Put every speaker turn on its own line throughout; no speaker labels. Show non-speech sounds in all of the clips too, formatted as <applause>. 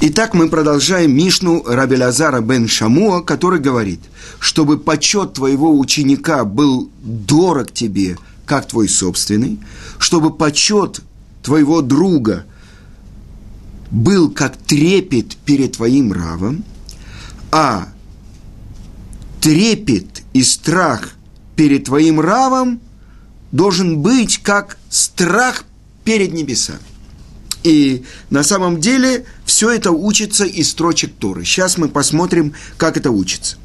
Итак, мы продолжаем Мишну Рабелязара бен Шамуа, который говорит, чтобы почет твоего ученика был дорог тебе, как твой собственный, чтобы почет твоего друга был как трепет перед твоим равом, а трепет и страх перед твоим равом должен быть как страх перед небесами. И на самом деле все это учится из строчек Торы. Сейчас мы посмотрим, как это учится.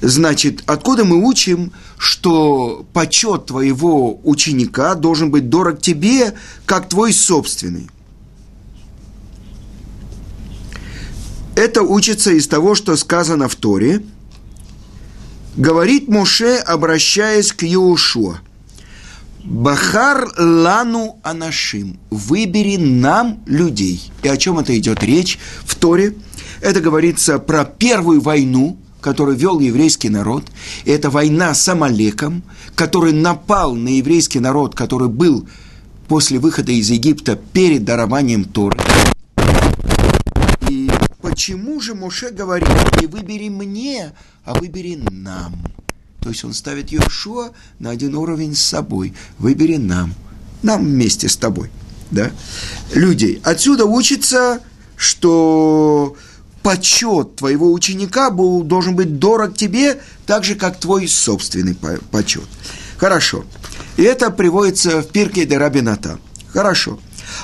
Значит, откуда мы учим, что почет твоего ученика должен быть дорог тебе, как твой собственный? Это учится из того, что сказано в Торе. Говорит Моше, обращаясь к Иошуа. Бахар лану анашим. Выбери нам людей. И о чем это идет речь в Торе? Это говорится про первую войну, которую вел еврейский народ. И это война с Амалеком, который напал на еврейский народ, который был после выхода из Египта перед дарованием Торы. И почему же Моше говорит, не выбери мне, а выбери нам? То есть он ставит Йошуа на один уровень с собой. Выбери нам. Нам вместе с тобой. Да? Людей. Отсюда учится, что почет твоего ученика был, должен быть дорог тебе, так же, как твой собственный почет. Хорошо. И это приводится в Пирке де Рабината. Хорошо.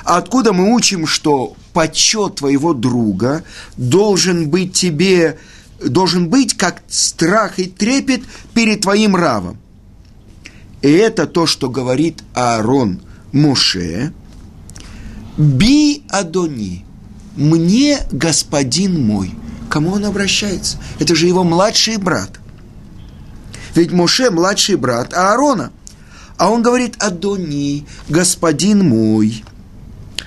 А откуда мы учим, что почет твоего друга должен быть тебе должен быть как страх и трепет перед твоим равом. И это то, что говорит Аарон Муше. Би Адони, мне господин мой. Кому он обращается? Это же его младший брат. Ведь Моше младший брат Аарона. А он говорит Адони, господин мой.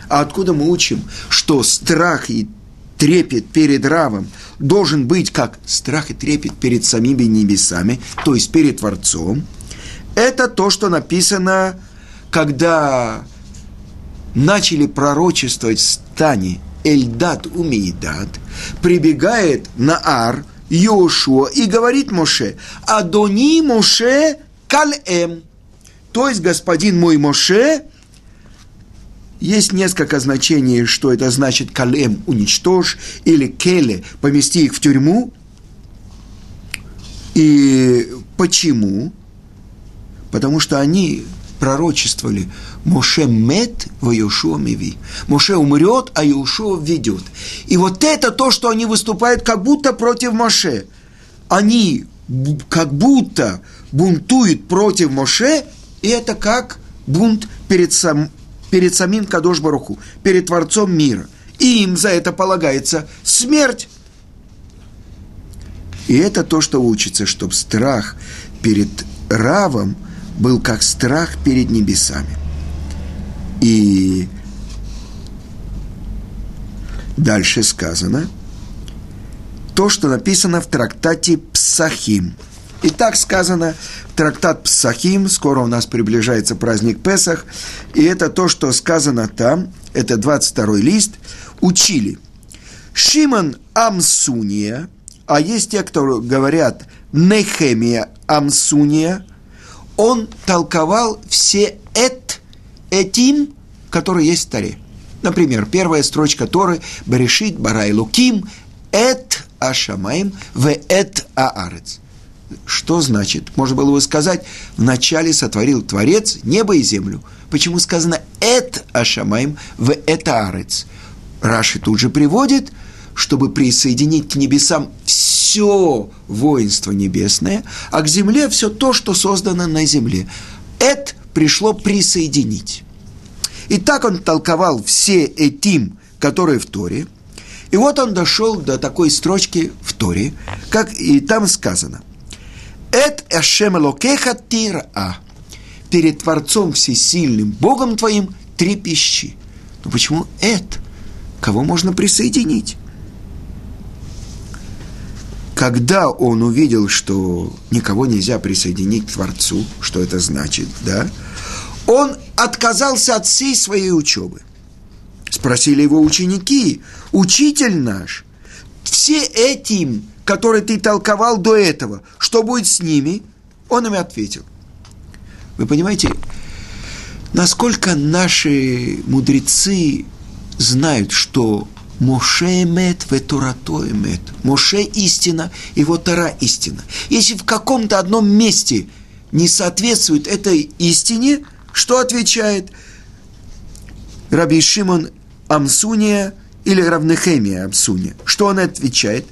А откуда мы учим, что страх и трепет перед равом должен быть как страх и трепет перед самими небесами, то есть перед Творцом. Это то, что написано, когда начали пророчествовать в стане Эльдат Умейдат, прибегает на Ар Йошуа и говорит Моше, Адони Моше Калем, то есть господин мой Моше – есть несколько значений, что это значит «калем» – «уничтожь» или «келе» – «помести их в тюрьму». И почему? Потому что они пророчествовали Моше мет в Иошуа миви. Моше умрет, а Иошуа ведет. И вот это то, что они выступают как будто против Моше. Они как будто бунтуют против Моше, и это как бунт перед сам, перед самим Кадош Баруху, перед Творцом мира. И им за это полагается смерть. И это то, что учится, чтобы страх перед Равом был как страх перед небесами. И дальше сказано то, что написано в трактате Псахим – и так сказано, трактат Псахим, скоро у нас приближается праздник Песах, и это то, что сказано там, это 22 лист, учили. Шимон Амсуния, а есть те, кто говорят Нехемия Амсуния, он толковал все эт, этим, которые есть в Таре. Например, первая строчка Торы «Берешит барай луким эт ашамаим в эт аарец». Что значит? Можно было бы сказать, вначале сотворил Творец небо и землю. Почему сказано «эт ашамаем в этаарец»? Раши тут же приводит, чтобы присоединить к небесам все воинство небесное, а к земле все то, что создано на земле. «Эт» пришло присоединить. И так он толковал все этим, которые в Торе. И вот он дошел до такой строчки в Торе, как и там сказано. Эт Эшем Элокеха Тира. Перед Творцом Всесильным, Богом твоим, трепещи. Но почему Эт? Кого можно присоединить? Когда он увидел, что никого нельзя присоединить к Творцу, что это значит, да, он отказался от всей своей учебы. Спросили его ученики, учитель наш, все этим, которые ты толковал до этого, что будет с ними? Он им ответил. Вы понимаете, насколько наши мудрецы знают, что Моше эмет, ветурато эмет. Моше истина, его Тара истина. Если в каком-то одном месте не соответствует этой истине, что отвечает Раби Шимон Амсуния или Равнехемия Амсуния? Что он отвечает?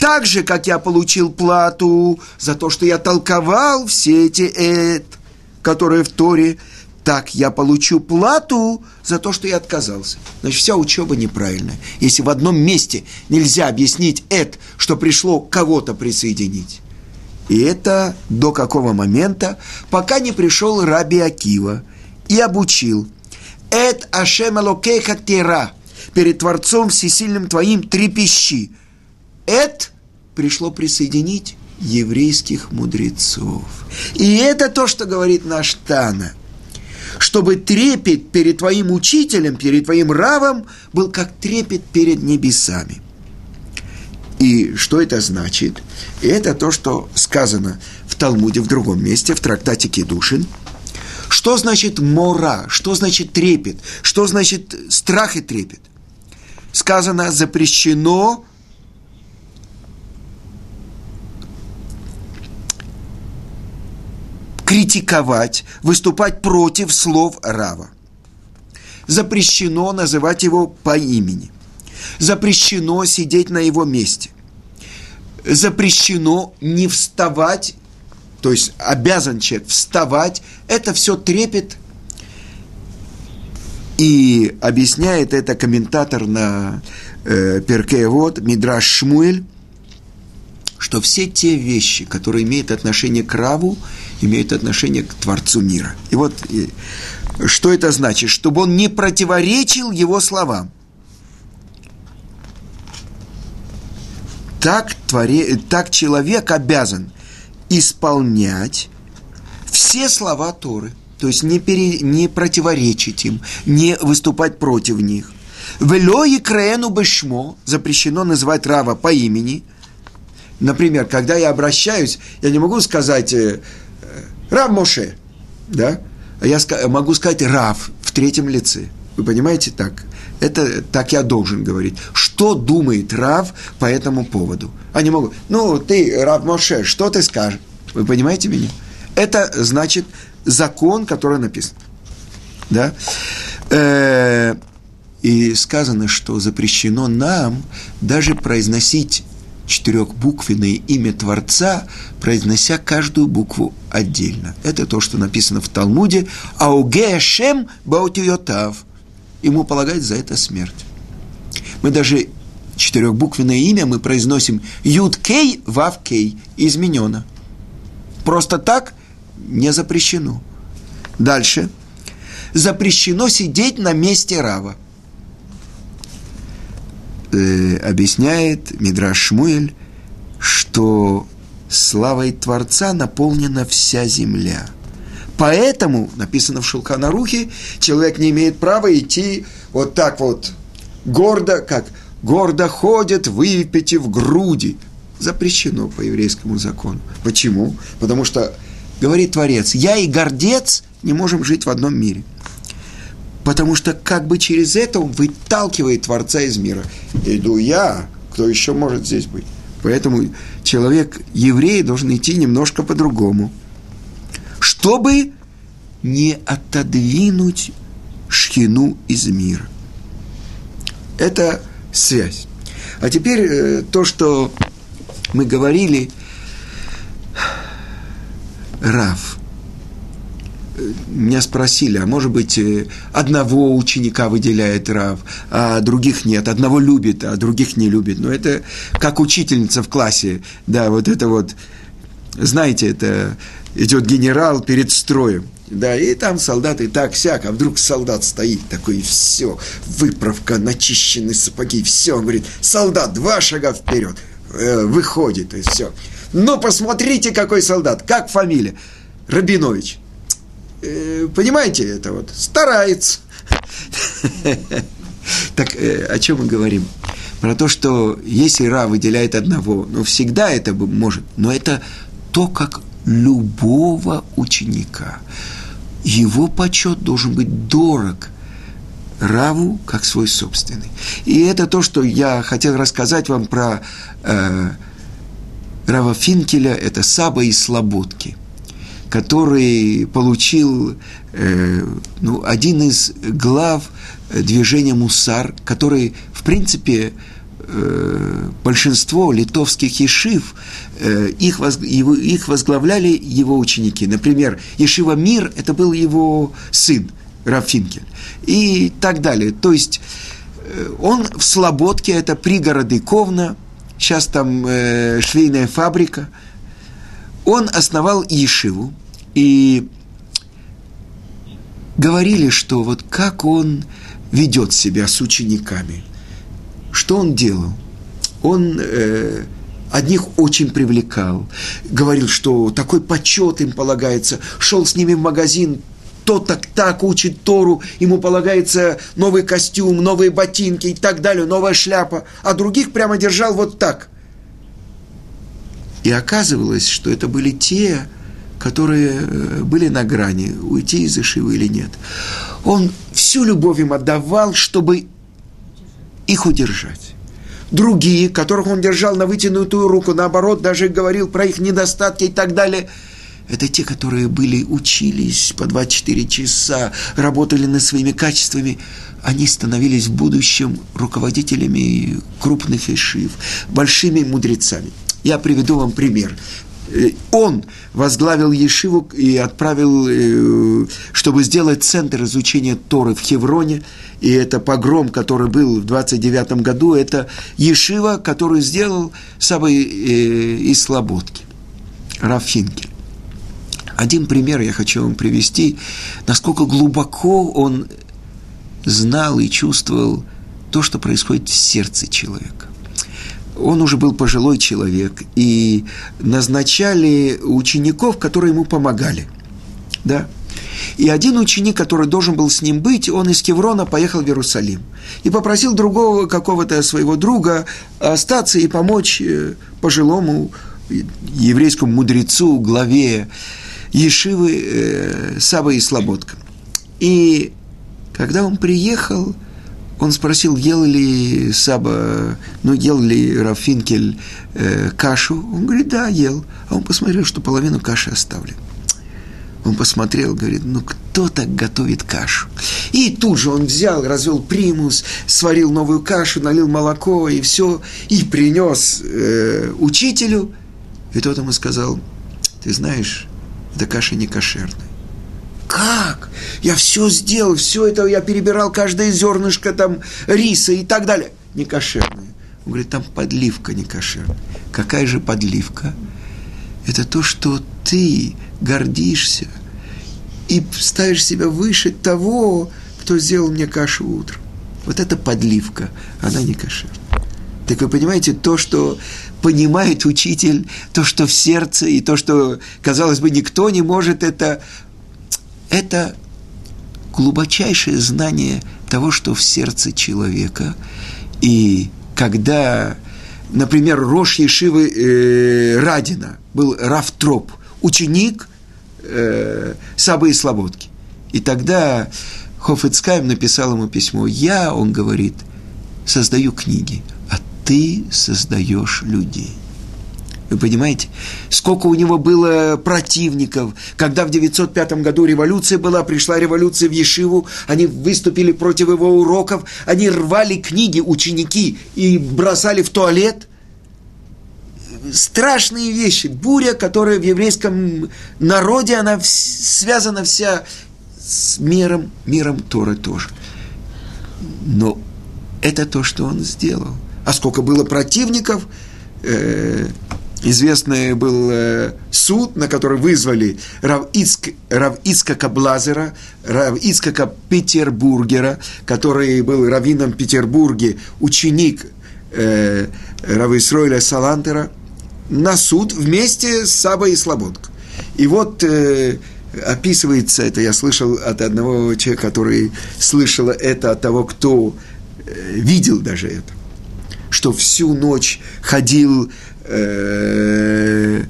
Так же, как я получил плату за то, что я толковал все эти эт, которые в Торе, так я получу плату за то, что я отказался. Значит, вся учеба неправильная. Если в одном месте нельзя объяснить это, что пришло кого-то присоединить. И это до какого момента, пока не пришел Раби Акива и обучил. Эт Ашем Алокеха Тера. Перед Творцом Всесильным Твоим трепещи. Эт пришло присоединить еврейских мудрецов. И это то, что говорит наш Тана – чтобы трепет перед твоим учителем, перед твоим равом был как трепет перед небесами. И что это значит? это то, что сказано в Талмуде в другом месте, в трактате Кедушин. Что значит мора? Что значит трепет? Что значит страх и трепет? Сказано, запрещено критиковать, выступать против слов Рава. Запрещено называть его по имени. Запрещено сидеть на его месте. Запрещено не вставать, то есть обязан человек вставать. Это все трепет. И объясняет это комментатор на э, Перкеевод Мидраш Шмуэль, что все те вещи, которые имеют отношение к Раву, имеют отношение к Творцу мира. И вот что это значит? Чтобы он не противоречил его словам. Так, творе, так человек обязан исполнять все слова Торы, то есть не, пере, не противоречить им, не выступать против них. Вело и краену бешмо запрещено называть Рава по имени. Например, когда я обращаюсь, я не могу сказать э, Рав Моше, да? А я могу сказать Рав в третьем лице. Вы понимаете так? Это так я должен говорить. Что думает Рав по этому поводу? Они могут, ну, ты, Рав Моше, что ты скажешь? Вы понимаете меня? Это значит закон, который написан. Да? Э, и сказано, что запрещено нам даже произносить четырехбуквенное имя Творца, произнося каждую букву отдельно. Это то, что написано в Талмуде «Аугешем баутиотав». Ему полагает за это смерть. Мы даже четырехбуквенное имя мы произносим Юд-Кей, Вав-Кей, изменено. Просто так не запрещено. Дальше. Запрещено сидеть на месте Рава – э, объясняет Мидраш Шмуэль, что славой Творца наполнена вся земля. Поэтому, написано в Шелканарухе, человек не имеет права идти вот так вот гордо, как гордо ходят, выпитив груди. Запрещено по еврейскому закону. Почему? Потому что, говорит Творец, я и гордец не можем жить в одном мире – потому что как бы через это он выталкивает Творца из мира. Иду я, кто еще может здесь быть? Поэтому человек, еврей, должен идти немножко по-другому, чтобы не отодвинуть шхину из мира. Это связь. А теперь э, то, что мы говорили, Рав меня спросили, а может быть, э, одного ученика выделяет Рав, а других нет, одного любит, а других не любит. Но это как учительница в классе, да, вот это вот, знаете, это идет генерал перед строем, да, и там солдаты так сяк, а вдруг солдат стоит такой, и все, выправка, начищенные сапоги, все, он говорит, солдат, два шага вперед, э, выходит, и все. Но посмотрите, какой солдат, как фамилия, Рабинович – Э, понимаете, это вот старается. <laughs> Так э, о чем мы говорим? Про то, что если Ра выделяет одного, ну всегда это может, но это то, как любого ученика. Его почет должен быть дорог Раву как свой собственный. И это то, что я хотел рассказать вам про э, Рава Финкеля, это Саба из Слободки, который получил э, ну, один из глав движения Мусар, который, в принципе, э, большинство литовских ешив, э, их, воз, его, их возглавляли его ученики. Например, Ешива Мир – это был его сын, Рафинкель, и так далее. То есть э, он в Слободке, это пригороды Ковна, сейчас там э, швейная фабрика. Он основал Ешиву, и говорили, что вот как он ведет себя с учениками. Что он делал? Он э, одних очень привлекал, говорил, что такой почет им полагается, шел с ними в магазин, тот так так учит Тору, ему полагается новый костюм, новые ботинки и так далее, новая шляпа, а других прямо держал вот так. И оказывалось, что это были те, которые э, были на грани, уйти из Ишивы или нет. Он всю любовь им отдавал, чтобы их удержать. Другие, которых он держал на вытянутую руку, наоборот, даже говорил про их недостатки и так далее – это те, которые были, учились по 24 часа, работали над своими качествами. Они становились в будущем руководителями крупных ишив, большими мудрецами. Я приведу вам пример. Э, он возглавил Ешиву и отправил, э, чтобы сделать центр изучения Торы в Хевроне. И это погром, который был в 29 году, это Ешива, который сделал Сабай э, из Слободки, Рафинкель. Один пример я хочу вам привести, насколько глубоко он знал и чувствовал то, что происходит в сердце человека он уже был пожилой человек, и назначали учеников, которые ему помогали. Да? И один ученик, который должен был с ним быть, он из Кеврона поехал в Иерусалим. И попросил другого какого-то своего друга остаться и помочь э, пожилому еврейскому мудрецу, главе Ешивы э, Саба и Слободка. И когда он приехал, он спросил, ел ли Саба, ну, ел ли Рафинкель э, кашу. Он говорит, да, ел. А он посмотрел, что половину каши оставлен. Он посмотрел, говорит, ну кто так готовит кашу? И тут же он взял, развел примус, сварил новую кашу, налил молоко и все, и принес э, учителю. И тот ему сказал, ты знаешь, эта каша не кошерная. Как? Я все сделал, все это я перебирал, каждое зернышко там риса и так далее. Не кошерное. Он говорит, там подливка не кошерная. Какая же подливка? Это то, что ты гордишься и ставишь себя выше того, кто сделал мне кашу утром. Вот это подливка, она не кошерная. Так вы понимаете, то, что понимает учитель, то, что в сердце, и то, что, казалось бы, никто не может это это глубочайшее знание того, что в сердце человека. И когда, например, Рош Ешивы э, Радина был Рафтроп, ученик э, Сабы и Слободки. И тогда Хофицкайм написал ему письмо. Я, он говорит, создаю книги, ты создаешь людей. Вы понимаете? Сколько у него было противников. Когда в 905 году революция была, пришла революция в Ешиву, они выступили против его уроков, они рвали книги, ученики, и бросали в туалет. Страшные вещи. Буря, которая в еврейском народе, она связана вся с миром, миром Торы тоже. Но это то, что он сделал. А сколько было противников, э, известный был э, суд, на который вызвали Рав, Ицк, Рав Ицкака Блазера, Рав Ицкака Петербургера, который был раввином Петербурге, ученик э, Рава Исроиля Салантера, на суд вместе с Сабой и Слободко. И вот э, описывается это, я слышал от одного человека, который слышал это от того, кто э, видел даже это, что всю ночь ходил э,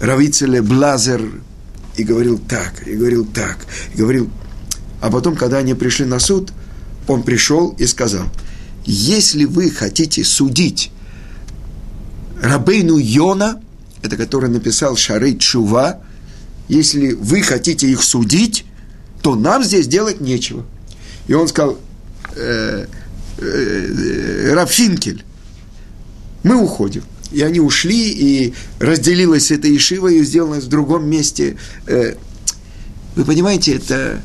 Равицеле Блазер и говорил так, и говорил так, и говорил. А потом, когда они пришли на суд, он пришел и сказал, если вы хотите судить Рабейну Йона, это который написал Шары Чува, если вы хотите их судить, то нам здесь делать нечего. И он сказал, э, Рафинкель, мы уходим. И они ушли, и разделилась эта Ишива, и сделалась в другом месте. Э, вы понимаете, это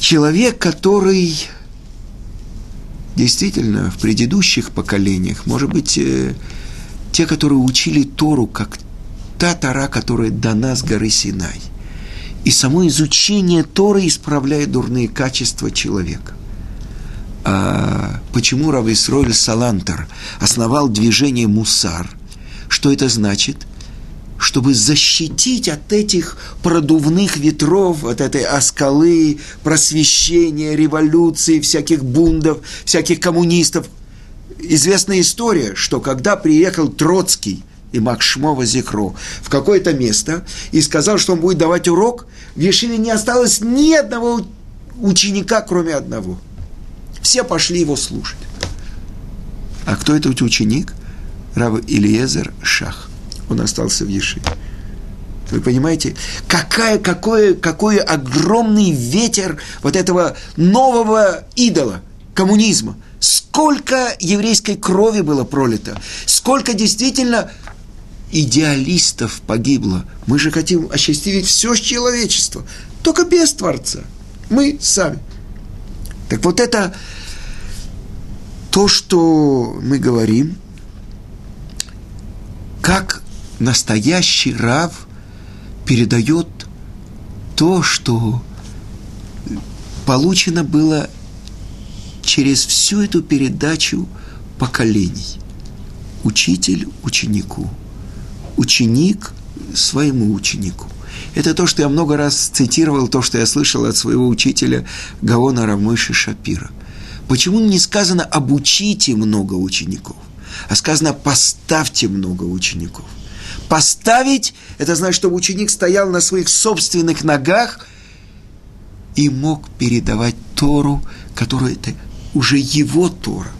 человек, который действительно в предыдущих поколениях, может быть, э, те, которые учили Тору, как та Тора, которая дана с горы Синай. И само изучение Торы исправляет дурные качества человека. А почему Рав Исроиль Салантер основал движение Мусар? Что это значит? Чтобы защитить от этих продувных ветров, от этой оскалы, просвещения, революции, всяких бундов, всяких коммунистов. Известная история, что когда приехал Троцкий и Макшмова Зикро в какое-то место и сказал, что он будет давать урок, в Ешиве не осталось ни одного ученика, кроме одного – все пошли его слушать. А кто этот ученик? Рав Ильезер Шах. Он остался в Ешиве. Вы понимаете, какая, какой, какой огромный ветер вот этого нового идола, коммунизма. Сколько еврейской крови было пролито, сколько действительно идеалистов погибло. Мы же хотим осчастливить все человечество, только без Творца. Мы сами. Так вот это то, что мы говорим, как настоящий Рав передает то, что получено было через всю эту передачу поколений. Учитель ученику, ученик своему ученику. Это то, что я много раз цитировал, то, что я слышал от своего учителя Гаона Рамыши Шапира. Почему не сказано «обучите много учеников», а сказано «поставьте много учеников»? Поставить – это значит, чтобы ученик стоял на своих собственных ногах и мог передавать Тору, которая это уже его Тора.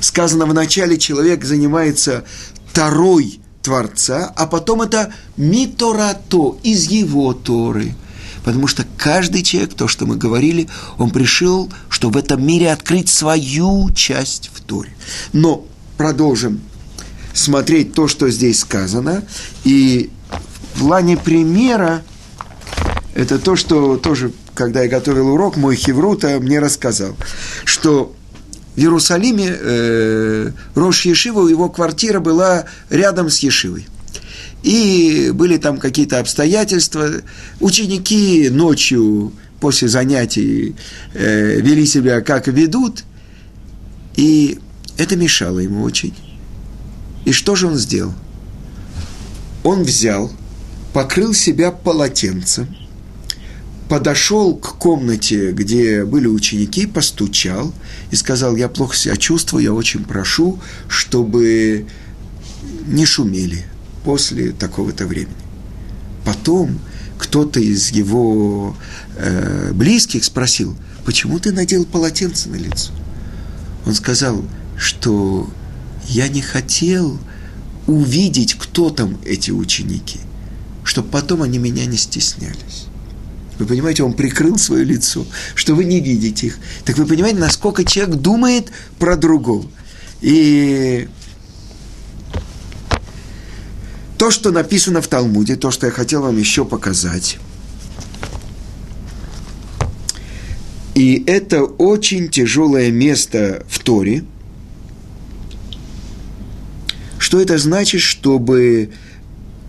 Сказано, вначале человек занимается Торой Творца, а потом это Миторато из его Торы – Потому что каждый человек, то, что мы говорили, он пришел, чтобы в этом мире открыть свою часть в Торе. Но продолжим смотреть то, что здесь сказано. И в плане примера, это то, что тоже, когда я готовил урок, мой Хеврута мне рассказал, что в Иерусалиме э, Рош Ешива, его квартира была рядом с Ешивой – и были там какие-то обстоятельства. Ученики ночью после занятий э, вели себя как ведут, и это мешало ему очень. И что же он сделал? Он взял, покрыл себя полотенцем, подошел к комнате, где были ученики, постучал и сказал, я плохо себя чувствую, я очень прошу, чтобы не шумели, после такого-то времени. Потом кто-то из его э, близких спросил, почему ты надел полотенце на лицо? Он сказал, что я не хотел увидеть, кто там эти ученики, чтобы потом они меня не стеснялись. Вы понимаете, он прикрыл свое лицо, что вы не видите их. Так вы понимаете, насколько человек думает про другого. И то, что написано в Талмуде, то, что я хотел вам еще показать. И это очень тяжелое место в Торе. Что это значит, чтобы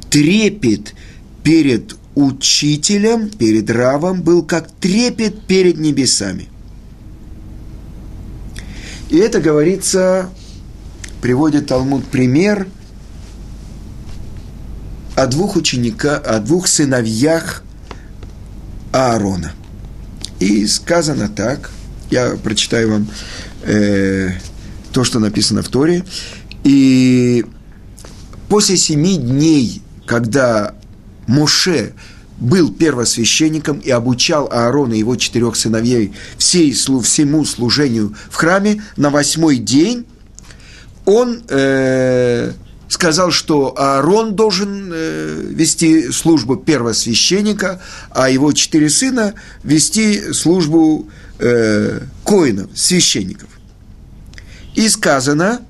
трепет перед учителем, перед равом был как трепет перед небесами. И это говорится, приводит Талмуд пример – о двух учениках, о двух сыновьях Аарона. И сказано так, я прочитаю вам э, то, что написано в Торе. И после семи дней, когда Моше был первосвященником и обучал Аарона и его четырех сыновей всей, всему служению в храме, на восьмой день он э, сказал, что Аарон должен э, вести службу первосвященника, а его четыре сына вести службу э, коинов, священников. И сказано,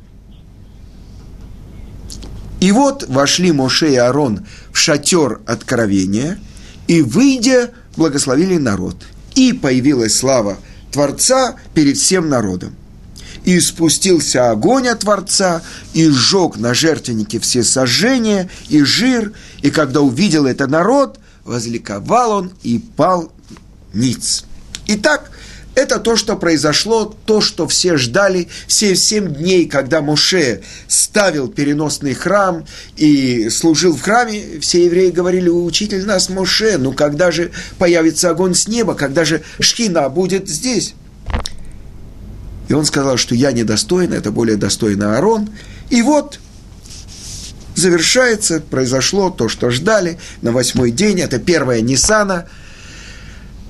и вот вошли Моше и Аарон в шатер откровения, и, выйдя, благословили народ. И появилась слава Творца перед всем народом. И спустился огонь от Творца, и сжег на жертвеннике все сожжения и жир, и когда увидел это народ, возликовал он и пал ниц. Итак, это то, что произошло, то, что все ждали, все семь дней, когда Моше ставил переносный храм и служил в храме, все евреи говорили, учитель нас Моше, ну когда же появится огонь с неба, когда же Шхина будет здесь? И он сказал, что я недостоин, это более достойный Аарон. И вот завершается, произошло то, что ждали на восьмой день, это первая Нисана –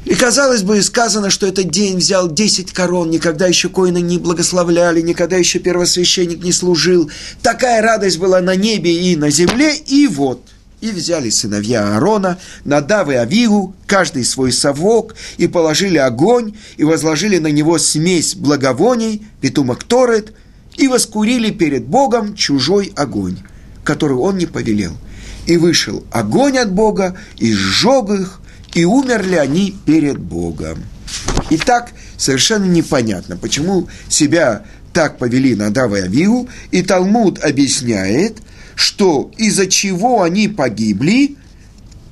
и, казалось бы, сказано, что этот день взял десять корон, никогда еще коины не благословляли, никогда еще первосвященник не служил. Такая радость была на небе и на земле, и вот – и взяли сыновья Аарона, Надав и Авигу, каждый свой совок, и положили огонь, и возложили на него смесь благовоний, петумок Торет, и воскурили перед Богом чужой огонь, который он не повелел. И вышел огонь от Бога, и сжег их, и умерли они перед Богом. Итак, совершенно непонятно, почему себя так повели Надав и и Талмуд объясняет, что из-за чего они погибли,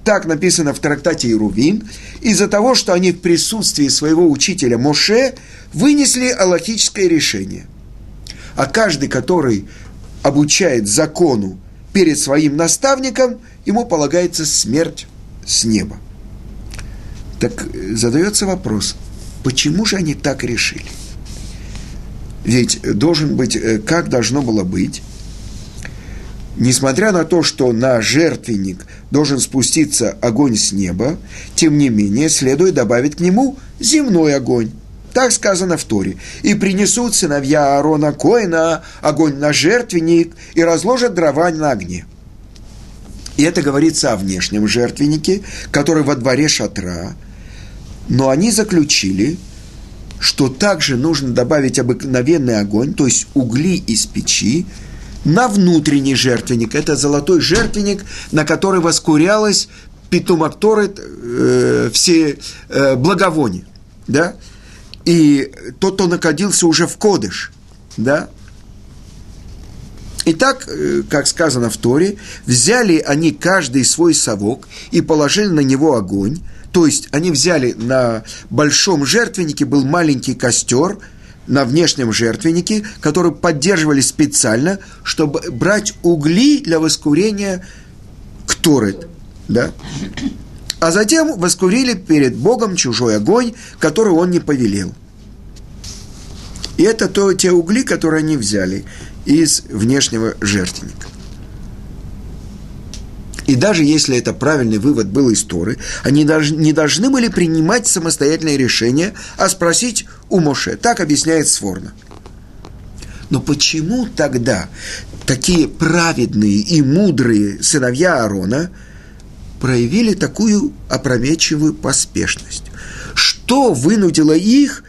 так написано в трактате Ирувин, из-за того, что они в присутствии своего учителя Моше вынесли аллахическое решение. А каждый, который обучает закону перед своим наставником, ему полагается смерть с неба. Так задается вопрос, почему же они так решили? Ведь должен быть, э, как должно было быть, несмотря на то, что на жертвенник должен спуститься огонь с неба, тем не менее следует добавить к нему земной огонь. Так сказано в Торе. «И принесут сыновья Аарона Коина огонь на жертвенник и разложат дрова на огне». И это говорится о внешнем жертвеннике, который во дворе шатра – но они заключили, что также нужно добавить обыкновенный огонь, то есть угли из печи, на внутренний жертвенник. Это золотой жертвенник, на который воскурялось питумакторы э, все э, благовония. Да? И тот, кто находился уже в Кодыш. Да? Итак, э, как сказано в Торе, взяли они каждый свой совок и положили на него огонь, то есть они взяли на большом жертвеннике был маленький костер, на внешнем жертвеннике, который поддерживали специально, чтобы брать угли для воскурения кторет. Да? А затем воскурили перед Богом чужой огонь, который он не повелел. И это то, те угли, которые они взяли из внешнего жертвенника. И даже если это правильный вывод был из Торы, они даже не должны были принимать самостоятельное решение, а спросить у Моше. Так объясняет Сворна. Но почему тогда такие праведные и мудрые сыновья Аарона проявили такую опрометчивую поспешность? Что вынудило их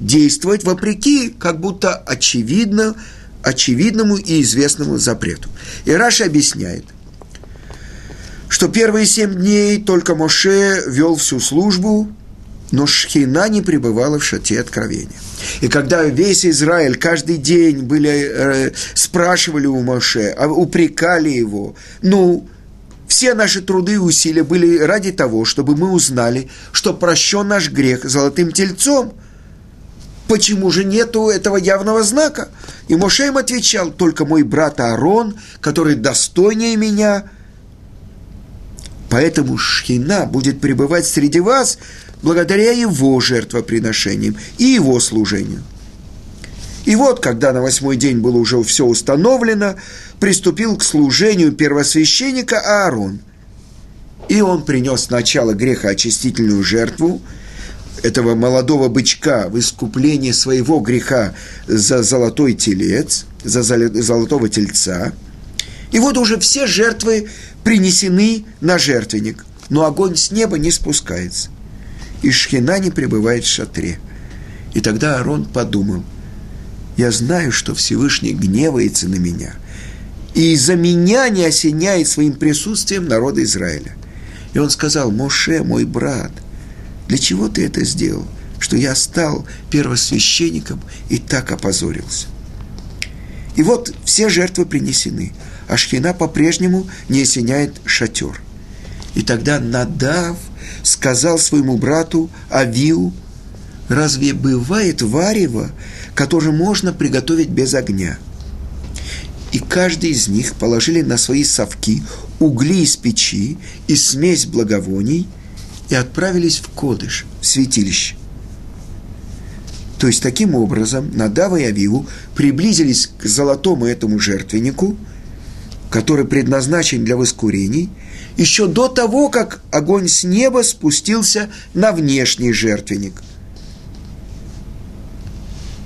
действовать вопреки, как будто очевидно, очевидному и известному запрету? И Раша объясняет, что первые семь дней только Моше вел всю службу, но Шхина не пребывала в шате откровения. И когда весь Израиль каждый день были, э, спрашивали у Моше, а упрекали его, ну, все наши труды и усилия были ради того, чтобы мы узнали, что прощен наш грех золотым тельцом. Почему же нету этого явного знака? И Моше им отвечал, только мой брат Аарон, который достойнее меня – Поэтому Шхина будет пребывать среди вас благодаря его жертвоприношениям и его служению. И вот, когда на восьмой день было уже все установлено, приступил к служению первосвященника Аарон. И он принес сначала грехоочистительную жертву, этого молодого бычка в искупление своего греха за золотой телец, за золотого тельца. И вот уже все жертвы принесены на жертвенник, но огонь с неба не спускается. И шхина не пребывает в шатре. И тогда Аарон подумал, я знаю, что Всевышний гневается на меня, и из-за меня не осеняет своим присутствием народа Израиля. И он сказал, Моше, мой брат, для чего ты это сделал? Что я стал первосвященником и так опозорился. И вот все жертвы принесены, а Шхина по-прежнему не осеняет шатер. И тогда Надав сказал своему брату Авиу, разве бывает варево, которое можно приготовить без огня? И каждый из них положили на свои совки угли из печи и смесь благовоний – и отправились в Кодыш, в святилище. То есть, таким образом, Надава и Авиву приблизились к золотому этому жертвеннику, который предназначен для воскурений, еще до того, как огонь с неба спустился на внешний жертвенник.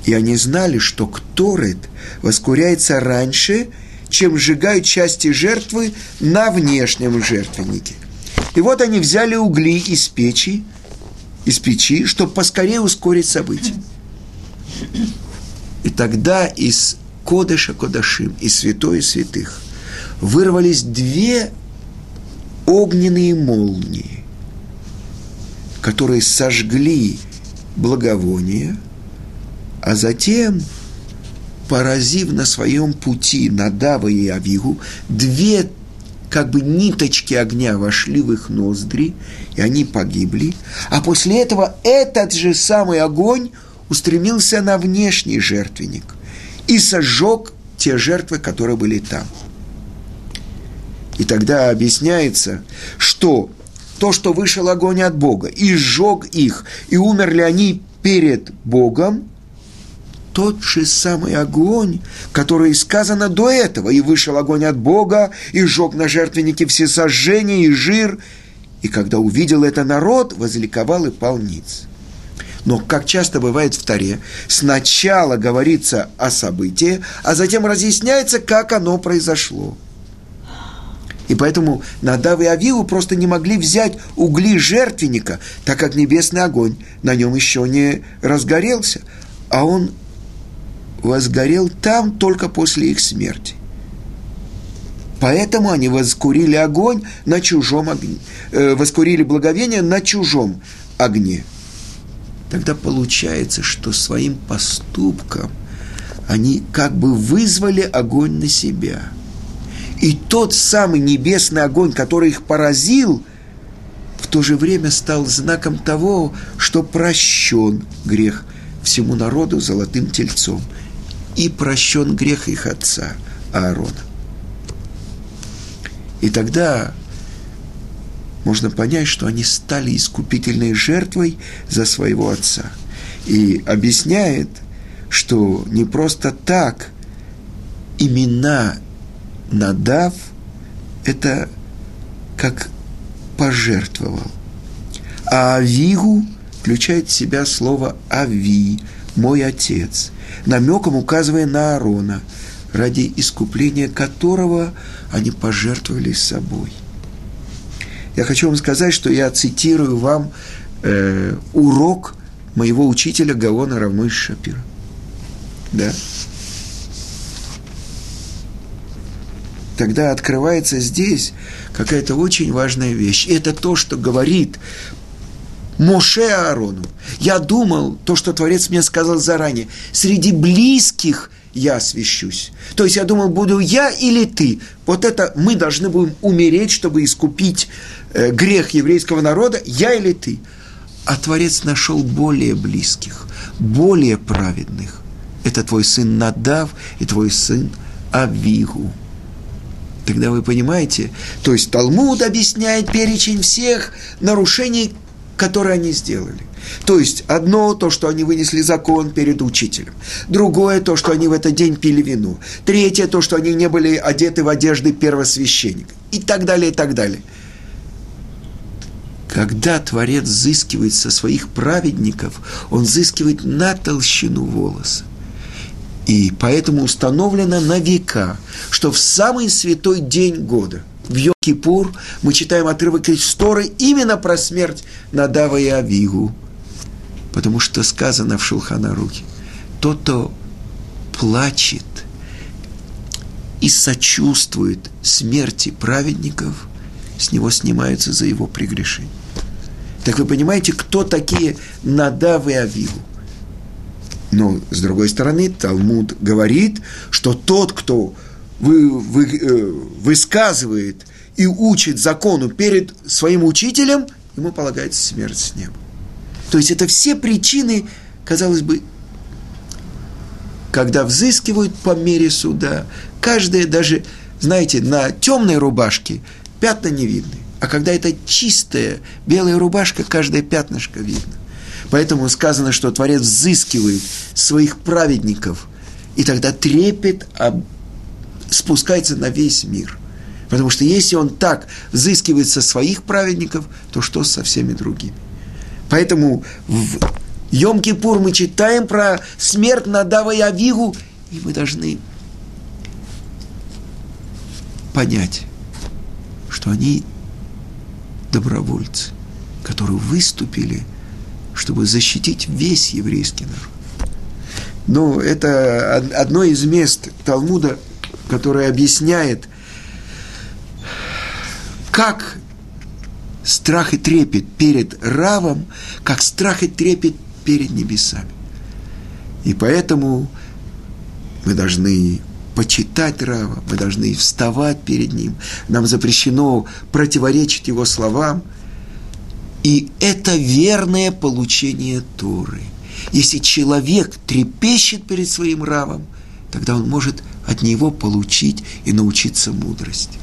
И они знали, что Кторет воскуряется раньше, чем сжигают части жертвы на внешнем жертвеннике – и вот они взяли угли из печи, из печи, чтобы поскорее ускорить события. И тогда из Кодыша Кодашим, из святой святых, вырвались две огненные молнии, которые сожгли благовоние, а затем, поразив на своем пути Надава и Авигу, две как бы ниточки огня вошли в их ноздри, и они погибли. А после этого этот же самый огонь устремился на внешний жертвенник и сожег те жертвы, которые были там. И тогда объясняется, что то, что вышел огонь от Бога и сжег их, и умерли они перед Богом, тот же самый огонь, который сказано до этого, и вышел огонь от Бога, и сжег на жертвеннике все сожжения и жир, и когда увидел это народ, возликовал и пал ниц. Но, как часто бывает в Таре, сначала говорится о событии, а затем разъясняется, как оно произошло. И поэтому Надав и Авиву просто не могли взять угли жертвенника, так как небесный огонь на нем еще не разгорелся, а он возгорел там только после их смерти. Поэтому они воскурили огонь на чужом огне, э, воскурили благовение на чужом огне. Тогда получается, что своим поступком они как бы вызвали огонь на себя. И тот самый небесный огонь, который их поразил, в то же время стал знаком того, что прощен грех всему народу золотым тельцом – и прощен грех их отца Аарона. И тогда можно понять, что они стали искупительной жертвой за своего отца. И объясняет, что не просто так имена Надав – это как пожертвовал. А Авигу включает в себя слово «ави», «мой отец», намеком указывая на Аарона, ради искупления которого они пожертвовали собой. Я хочу вам сказать, что я цитирую вам э, урок моего учителя Гаона Рамыш Шапира. Да? Тогда открывается здесь какая-то очень важная вещь. И это то, что говорит Моше Аарону. Я думал, то, что Творец мне сказал заранее, среди близких я освящусь. То есть я думал, буду я или ты. Вот это мы должны будем умереть, чтобы искупить э, грех еврейского народа, я или ты. А Творец нашел более близких, более праведных. Это твой сын Надав и твой сын Авигу. Тогда вы понимаете, то есть Талмуд объясняет перечень всех нарушений которые они сделали. То есть одно то, что они вынесли закон перед учителем. Другое то, что они в этот день пили вино. Третье то, что они не были одеты в одежды первосвященника. И так далее, и так далее. Когда Творец взыскивает со своих праведников, он взыскивает на толщину волоса. И поэтому установлено на века, что в самый святой день года, в Йом-Кипур, мы читаем отрывок из Торы именно про смерть Надава и Авигу. Потому что сказано в Шулханарухе, тот, кто плачет и сочувствует смерти праведников, с него снимаются за его прегрешение. Так вы понимаете, кто такие Надав и Авигу? Но, с другой стороны, Талмуд говорит, что тот, кто вы, вы, э, высказывает и учит закону перед своим учителем, ему полагается смерть с неба. То есть это все причины, казалось бы, когда взыскивают по мере суда, каждая даже, знаете, на темной рубашке пятна не видны. А когда это чистая белая рубашка, каждое пятнышко видно. Поэтому сказано, что Творец взыскивает своих праведников, и тогда трепет спускается на весь мир. Потому что если он так взыскивает со своих праведников, то что со всеми другими? Поэтому в Йом-Кипур мы читаем про смерть Надава и Авигу, и мы должны понять, что они добровольцы, которые выступили – чтобы защитить весь еврейский народ. Ну, это одно из мест Талмуда, которое объясняет, как страх и трепет перед Равом, как страх и трепет перед небесами. И поэтому мы должны почитать Рава, мы должны вставать перед ним. Нам запрещено противоречить его словам – и это верное получение Торы. Если человек трепещет перед своим равом, тогда он может от него получить и научиться мудрости.